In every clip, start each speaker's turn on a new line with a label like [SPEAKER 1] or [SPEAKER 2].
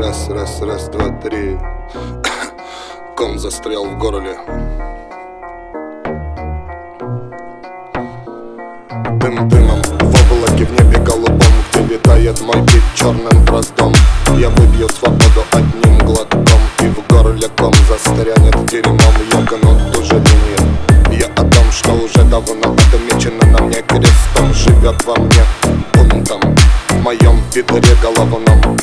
[SPEAKER 1] Раз, раз, раз, два, три. Ком застрял в горле. Дым дымом в облаке в небе голубом Где витает мой бит черным браздом Я выпью свободу одним глотком И в горле ком застрянет дерьмом. Я гну ту же Я о том, что уже давно отмечено на мне крестом. Живет во мне бунтом В моем ведре головном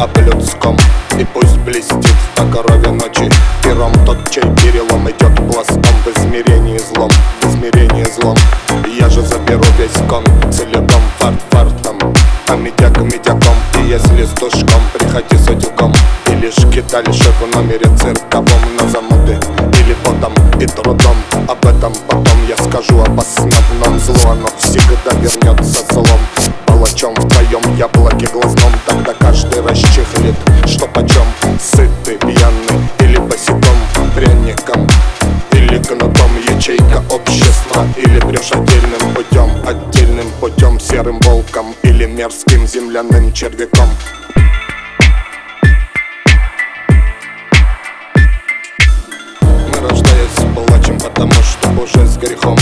[SPEAKER 1] об людском И пусть блестит в покрове ночи. Пером тот, чей перелом идет пластом В измерении злом, в измерении злом. Я же заберу весь кон целиком фарт фартом. А медяк медяком И если с душком, приходи с утюгом. И лишки дальше в номере цирковом На замуты. Или потом и трудом. Об этом потом я скажу об основном. Зло оно всегда вернется злом почем? Сытый, пьяный или босиком Пряником? Или гнутом Ячейка общества? Или прешь отдельным путем Отдельным путем серым волком Или мерзким земляным червяком? Мы рождаясь плачем, потому что уже с грехом